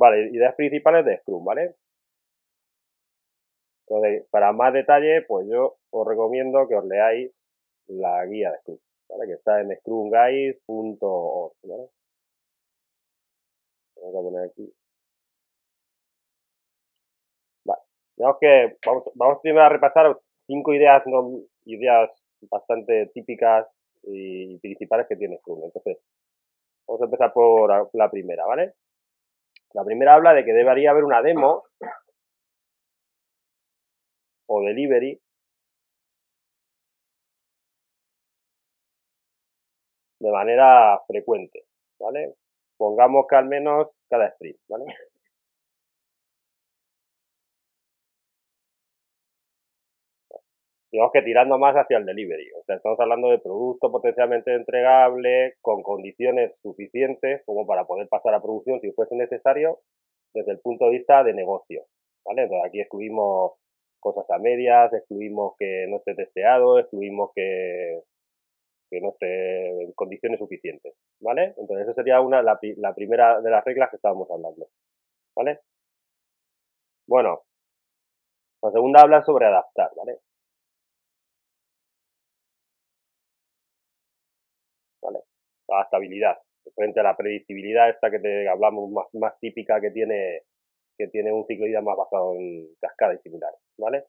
Vale, ideas principales de Scrum, ¿vale? Entonces, para más detalle, pues yo os recomiendo que os leáis la guía de Scrum, ¿vale? Que está en scrumguys.org, ¿vale? Vamos a poner aquí. Vale. Digamos que vamos, vamos primero a repasar cinco ideas, no, ideas bastante típicas y principales que tiene Scrum. Entonces, vamos a empezar por la primera, ¿vale? La primera habla de que debería haber una demo o delivery de manera frecuente, ¿vale? Pongamos que al menos cada sprint, ¿vale? Digamos que tirando más hacia el delivery. O sea, estamos hablando de producto potencialmente entregable con condiciones suficientes como para poder pasar a producción si fuese necesario desde el punto de vista de negocio. ¿Vale? Entonces aquí excluimos cosas a medias, excluimos que no esté testeado, excluimos que, que no esté en condiciones suficientes. ¿Vale? Entonces esa sería una, la, la primera de las reglas que estábamos hablando. ¿Vale? Bueno, la segunda habla sobre adaptar, ¿vale? Estabilidad, frente a la predictibilidad esta que te hablamos más, más típica que tiene que tiene un ciclo de vida más basado en cascada y similares, ¿vale?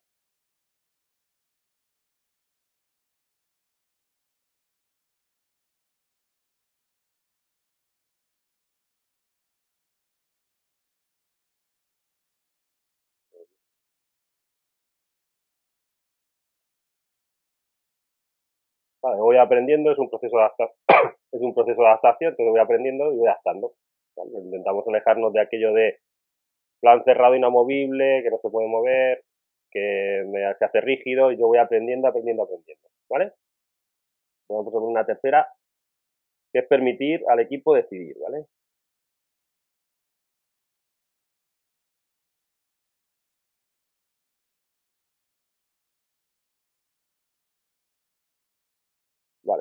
Vale, voy aprendiendo, es un proceso de adaptación, es un proceso de adaptación, entonces voy aprendiendo y voy adaptando. Intentamos alejarnos de aquello de plan cerrado inamovible, que no se puede mover, que me, se hace rígido y yo voy aprendiendo, aprendiendo, aprendiendo. ¿Vale? Vamos a poner una tercera, que es permitir al equipo decidir, ¿vale?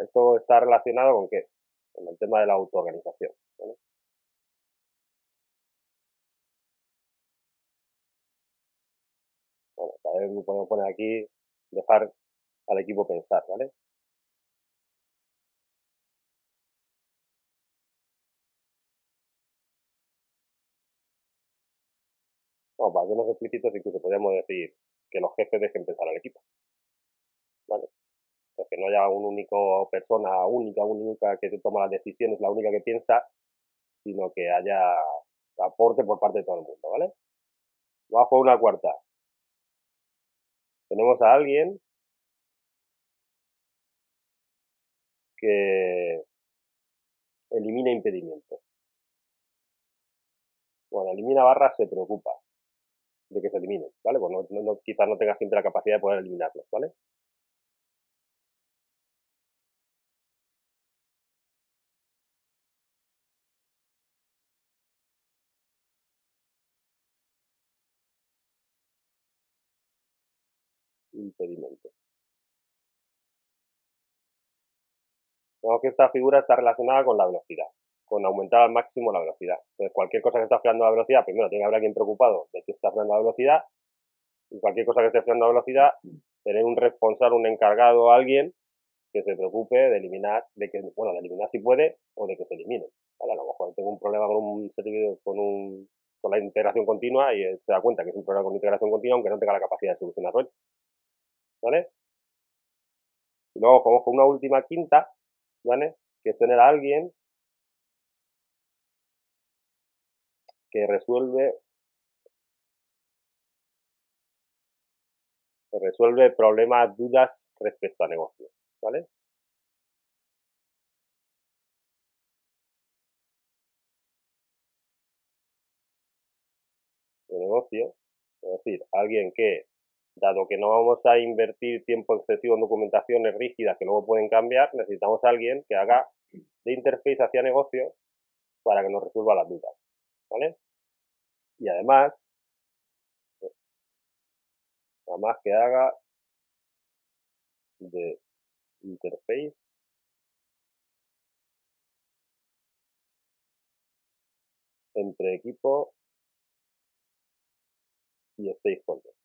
Esto está relacionado con qué? Con el tema de la autoorganización. ¿vale? Bueno, también podemos poner aquí, dejar al equipo pensar, ¿vale? Bueno, para ser explícitos, incluso podríamos decir que los jefes dejen pensar al equipo. ¿Vale? Que no haya una única persona única, única que toma las decisiones, la única que piensa, sino que haya aporte por parte de todo el mundo, ¿vale? Bajo una cuarta. Tenemos a alguien que elimina impedimentos. Bueno, elimina barras se preocupa de que se eliminen, ¿vale? Pues no, quizás no tenga siempre la capacidad de poder eliminarlos, ¿vale? Impedimento. Vemos que esta figura está relacionada con la velocidad, con aumentar al máximo la velocidad. Entonces, cualquier cosa que está frenando la velocidad, primero tiene que haber alguien preocupado de que está frenando la velocidad, y cualquier cosa que esté frenando la velocidad, tener un responsable, un encargado, alguien que se preocupe de eliminar, de que, bueno, de eliminar si puede, o de que se elimine. A lo mejor tengo un problema con un con un con la integración continua y se da cuenta que es un problema con integración continua aunque no tenga la capacidad de solucionarlo. ¿Vale? Y luego como con una última quinta, ¿vale? Que es tener a alguien que resuelve que resuelve problemas, dudas respecto a negocios, ¿vale? De negocio, es decir, alguien que dado que no vamos a invertir tiempo excesivo en documentaciones rígidas que luego pueden cambiar, necesitamos a alguien que haga de interface hacia negocio para que nos resuelva las dudas. ¿Vale? Y además, además que haga de interface entre equipo y stakeholders.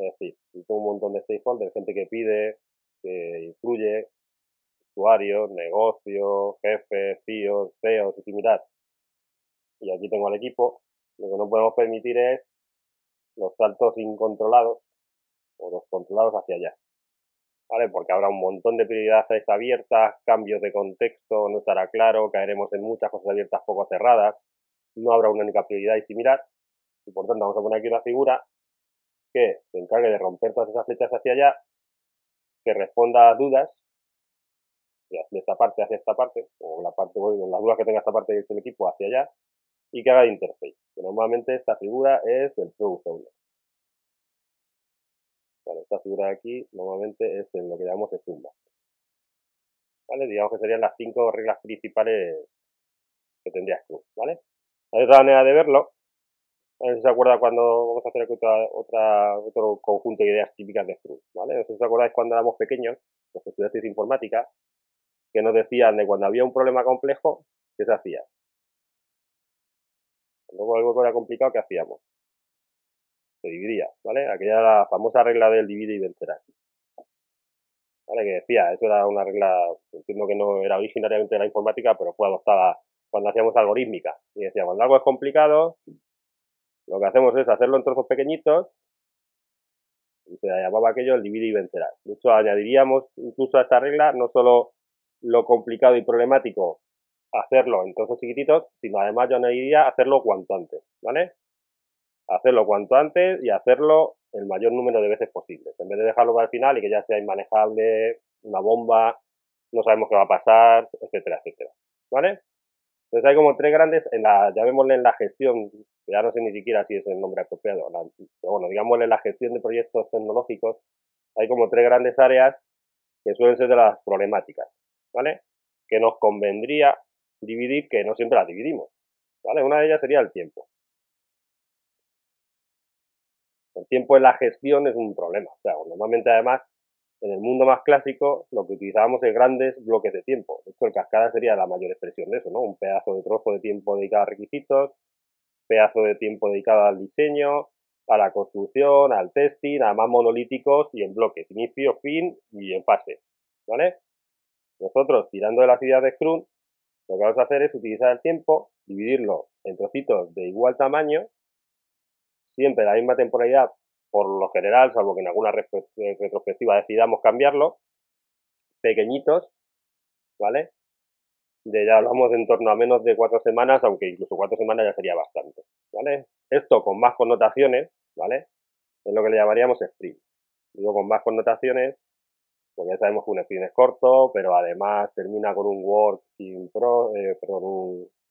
Es decir, un montón de stakeholders, gente que pide, que influye, usuarios, negocios, jefes, CEOs, CEOs y similar. Y aquí tengo al equipo. Lo que no podemos permitir es los saltos incontrolados o los controlados hacia allá. ¿Vale? Porque habrá un montón de prioridades abiertas, cambios de contexto, no estará claro, caeremos en muchas cosas abiertas poco cerradas, no habrá una única prioridad y similar. Y por tanto vamos a poner aquí una figura que se encargue de romper todas esas flechas hacia allá, que responda a dudas de esta parte hacia esta parte, o la parte, bueno, las dudas que tenga esta parte del equipo hacia allá, y que haga interface. Normalmente esta figura es el Product Owner. Vale, esta figura de aquí normalmente es en lo que llamamos Scrum ¿Vale? Digamos que serían las cinco reglas principales que tendría Scrum, ¿vale? Hay otra manera de verlo. A ver si se acuerda cuando vamos a hacer otra, otra, otro conjunto de ideas típicas de Scrum, ¿vale? No sé si os acordáis cuando éramos pequeños, los estudiantes de informática, que nos decían de cuando había un problema complejo, ¿qué se hacía? Luego algo era complicado, ¿qué hacíamos? Se dividía, ¿vale? Aquella era la famosa regla del divide y vencerás. ¿Vale? Que decía, eso era una regla, entiendo que no era originariamente de la informática, pero fue adoptada cuando hacíamos algorítmica. Y decía, cuando algo es complicado, lo que hacemos es hacerlo en trozos pequeñitos y se llamaba aquello el divide y vencerás. De hecho, añadiríamos incluso a esta regla no solo lo complicado y problemático hacerlo en trozos chiquititos, sino además yo añadiría hacerlo cuanto antes, ¿vale? Hacerlo cuanto antes y hacerlo el mayor número de veces posible. En vez de dejarlo para el final y que ya sea inmanejable, una bomba, no sabemos qué va a pasar, etcétera, etcétera. ¿Vale? Entonces hay como tres grandes, en la, llamémosle en la gestión, ya no sé ni siquiera si es el nombre apropiado, pero bueno, digámosle la gestión de proyectos tecnológicos, hay como tres grandes áreas que suelen ser de las problemáticas. ¿vale? Que nos convendría dividir, que no siempre las dividimos, ¿vale? Una de ellas sería el tiempo. El tiempo en la gestión es un problema. O sea, normalmente además, en el mundo más clásico, lo que utilizábamos es grandes bloques de tiempo. De hecho, el cascada sería la mayor expresión de eso, ¿no? Un pedazo de trozo de tiempo dedicado a requisitos, pedazo de tiempo dedicado al diseño, a la construcción, al testing, a más monolíticos y en bloques, inicio, fin y en fase, ¿vale? Nosotros, tirando de la ideas de Scrum, lo que vamos a hacer es utilizar el tiempo, dividirlo en trocitos de igual tamaño, siempre la misma temporalidad por lo general, salvo que en alguna retrospectiva decidamos cambiarlo, pequeñitos, ¿vale? De ya hablamos en torno a menos de cuatro semanas, aunque incluso cuatro semanas ya sería bastante, ¿vale? Esto con más connotaciones, ¿vale? Es lo que le llamaríamos sprint. Digo con más connotaciones porque ya sabemos que un sprint es corto, pero además termina con un working pro, eh, perdón,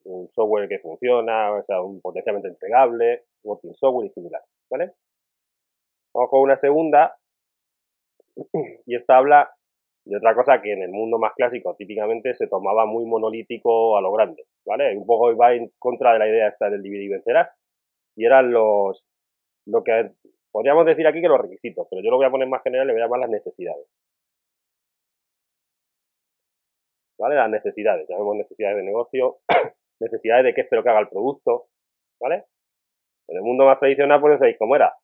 un, software que funciona, o sea, un potencialmente entregable, working software y similar, ¿vale? Vamos con una segunda, y esta habla de otra cosa que en el mundo más clásico típicamente se tomaba muy monolítico a lo grande, ¿vale? Un poco va en contra de la idea esta del dividir y vencerás, y eran los, lo que podríamos decir aquí que los requisitos, pero yo lo voy a poner más general, le voy a llamar las necesidades. ¿vale? Las necesidades, llamemos necesidades de negocio, necesidades de qué espero que haga el producto, ¿vale? En el mundo más tradicional, pues sabéis cómo era.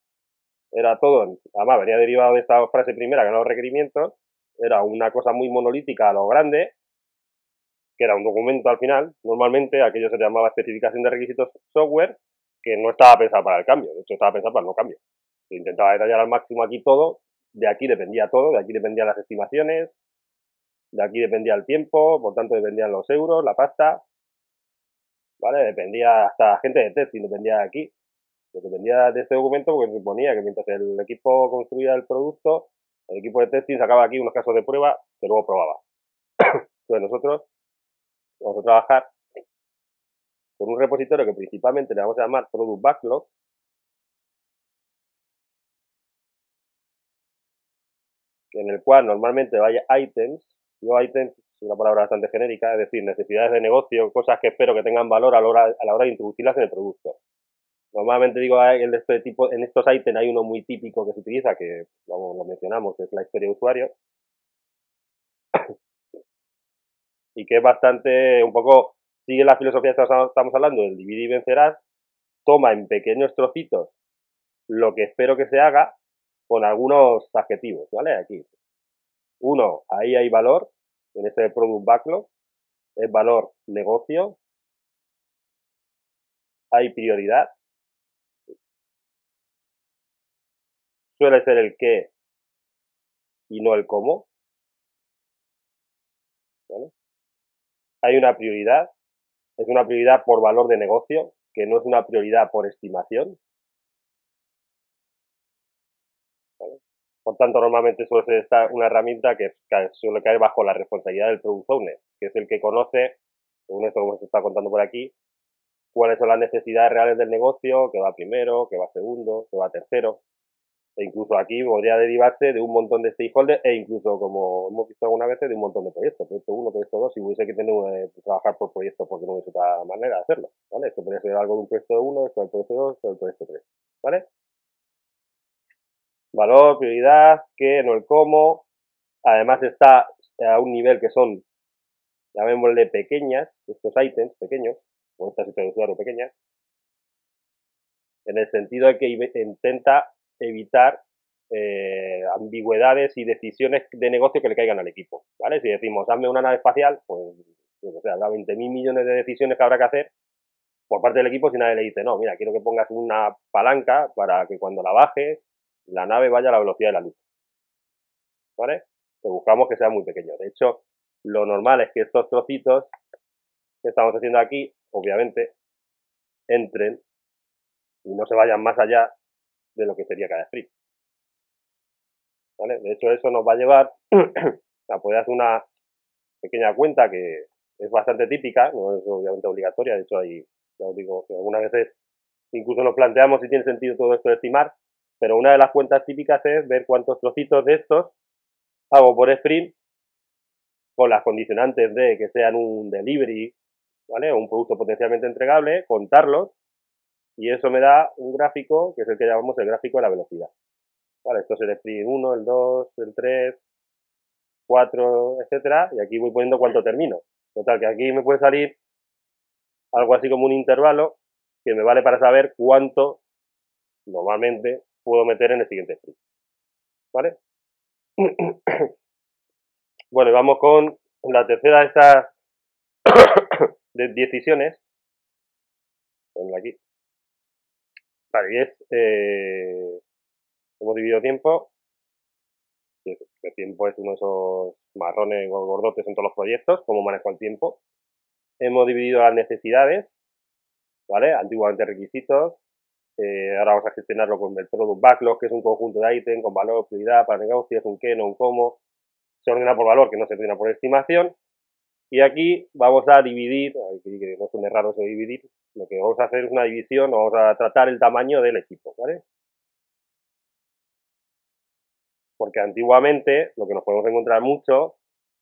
Era todo, además venía derivado de esta frase primera, que eran los requerimientos, era una cosa muy monolítica a lo grande, que era un documento al final, normalmente aquello se llamaba especificación de requisitos software, que no estaba pensado para el cambio, de hecho estaba pensado para el no cambio. Se intentaba detallar al máximo aquí todo, de aquí dependía todo, de aquí dependían las estimaciones, de aquí dependía el tiempo, por tanto dependían los euros, la pasta, ¿vale? Dependía hasta gente de testing, dependía de aquí. Dependía de este documento porque suponía que mientras el equipo construía el producto, el equipo de testing sacaba aquí unos casos de prueba que luego probaba. Entonces nosotros vamos a trabajar con un repositorio que principalmente le vamos a llamar Product Backlog, en el cual normalmente vaya items no items es una palabra bastante genérica, es decir, necesidades de negocio, cosas que espero que tengan valor a la hora de introducirlas en el producto. Normalmente digo, en este en estos ítems hay uno muy típico que se utiliza, que lo mencionamos, que es la historia de usuario. y que es bastante, un poco, sigue la filosofía que estamos hablando del dividir y vencerás, toma en pequeños trocitos lo que espero que se haga con algunos adjetivos, ¿vale? Aquí. Uno, ahí hay valor, en este product backlog, es valor negocio, hay prioridad, suele ser el qué y no el cómo. ¿Vale? Hay una prioridad, es una prioridad por valor de negocio, que no es una prioridad por estimación. Por tanto, normalmente suele ser esta una herramienta que, suele caer bajo la responsabilidad del product owner, que es el que conoce, según esto que se está contando por aquí, cuáles son las necesidades reales del negocio, que va primero, que va segundo, que va tercero. E incluso aquí podría derivarse de un montón de stakeholders e incluso, como hemos visto alguna vez, de un montón de proyectos. Proyecto 1, proyecto 2, si hubiese que tener eh, trabajar por proyectos porque no hubiese otra manera de hacerlo. ¿vale? Esto podría ser algo de un proyecto 1, esto del proyecto 2, esto del proyecto 3. ¿Vale? Valor, prioridad, qué, no el cómo. Además está a un nivel que son, llamémosle pequeñas, estos ítems pequeños, o estas situaciones pequeñas, en el sentido de que intenta evitar eh, ambigüedades y decisiones de negocio que le caigan al equipo, ¿vale? Si decimos, hazme una nave espacial, pues, o sea, habrá 20.000 millones de decisiones que habrá que hacer por parte del equipo si nadie le dice, no, mira, quiero que pongas una palanca para que cuando la baje, la nave vaya a la velocidad de la luz, ¿vale? Pues buscamos que sea muy pequeño. De hecho, lo normal es que estos trocitos que estamos haciendo aquí, obviamente, entren y no se vayan más allá de lo que sería cada sprint. ¿Vale? De hecho, eso nos va a llevar a poder hacer una pequeña cuenta que es bastante típica, no es obviamente obligatoria, de hecho, ahí, ya os digo, que algunas veces incluso nos planteamos si tiene sentido todo esto de estimar, pero una de las cuentas típicas es ver cuántos trocitos de estos hago por sprint con las condicionantes de que sean un delivery, ¿vale? Un producto potencialmente entregable, contarlos y eso me da un gráfico que es el que llamamos el gráfico de la velocidad. Vale, esto es el sprint 1, el 2, el 3, 4, etcétera, y aquí voy poniendo cuánto termino. Total, que aquí me puede salir algo así como un intervalo que me vale para saber cuánto normalmente puedo meter en el siguiente sprint. ¿Vale? bueno, y vamos con la tercera de estas decisiones. aquí. Y es, eh, hemos dividido tiempo, el tiempo es uno de esos marrones gordotes en todos los proyectos, cómo manejo el tiempo. Hemos dividido las necesidades, ¿vale? Antiguamente requisitos, eh, ahora vamos a gestionarlo con el Product Backlog, que es un conjunto de ítems con valor, prioridad para negocios, un qué, no un cómo. Se ordena por valor, que no se ordena por estimación. Y aquí vamos a dividir, que no son raro de dividir, lo que vamos a hacer es una división, vamos a tratar el tamaño del equipo, ¿vale? Porque antiguamente lo que nos podemos encontrar mucho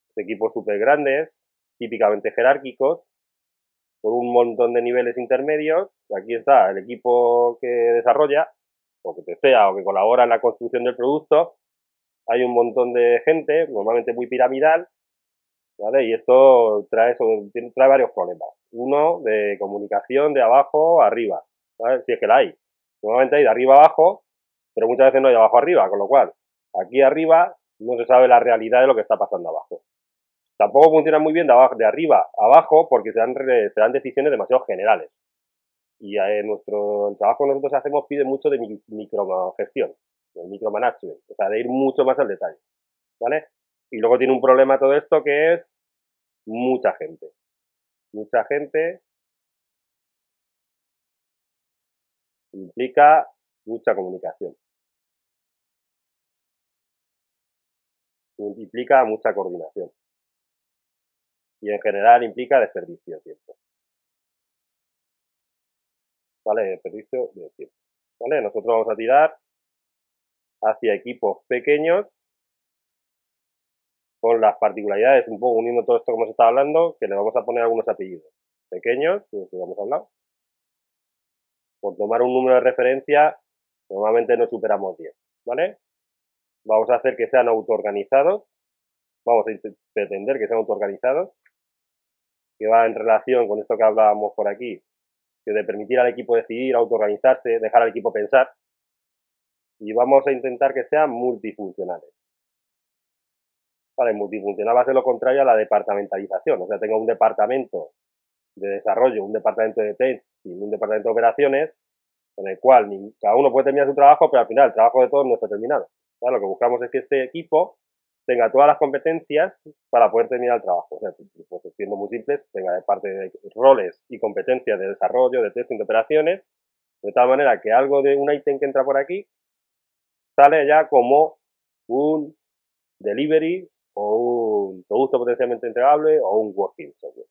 es equipos súper grandes, típicamente jerárquicos, con un montón de niveles intermedios. Aquí está el equipo que desarrolla, o que testea, o que colabora en la construcción del producto. Hay un montón de gente, normalmente muy piramidal, ¿vale? Y esto trae, trae varios problemas. Uno de comunicación de abajo a arriba, ¿vale? Si es que la hay. Normalmente hay de arriba a abajo, pero muchas veces no hay de abajo a arriba, con lo cual, aquí arriba no se sabe la realidad de lo que está pasando abajo. Tampoco funciona muy bien de, abajo, de arriba a abajo porque se dan, se dan decisiones demasiado generales. Y eh, nuestro, el trabajo que nosotros hacemos pide mucho de microgestión, de micromanagement, o sea, de ir mucho más al detalle. ¿Vale? Y luego tiene un problema todo esto que es mucha gente. Mucha gente implica mucha comunicación. Implica mucha coordinación. Y en general implica desperdicio de tiempo. ¿Vale? Desperdicio de tiempo. ¿Vale? Nosotros vamos a tirar hacia equipos pequeños con las particularidades, un poco uniendo todo esto como se está hablando, que le vamos a poner algunos apellidos pequeños, que hemos hablado. Por tomar un número de referencia, normalmente no superamos 10, ¿vale? Vamos a hacer que sean autoorganizados, vamos a pretender que sean autoorganizados, que va en relación con esto que hablábamos por aquí, que de permitir al equipo decidir, autoorganizarse, dejar al equipo pensar, y vamos a intentar que sean multifuncionales. Vale, multifuncional va a ser lo contrario a la departamentalización, o sea, tengo un departamento de desarrollo, un departamento de test y un departamento de operaciones, en el cual cada uno puede terminar su trabajo, pero al final el trabajo de todos no está terminado. Lo que buscamos es que este equipo tenga todas las competencias para poder terminar el trabajo. O sea, pues, siendo muy simples, tenga de parte de roles y competencias de desarrollo, de testing, de operaciones, de tal manera que algo de un ítem que entra por aquí sale ya como un delivery o un producto potencialmente entregable o un working software.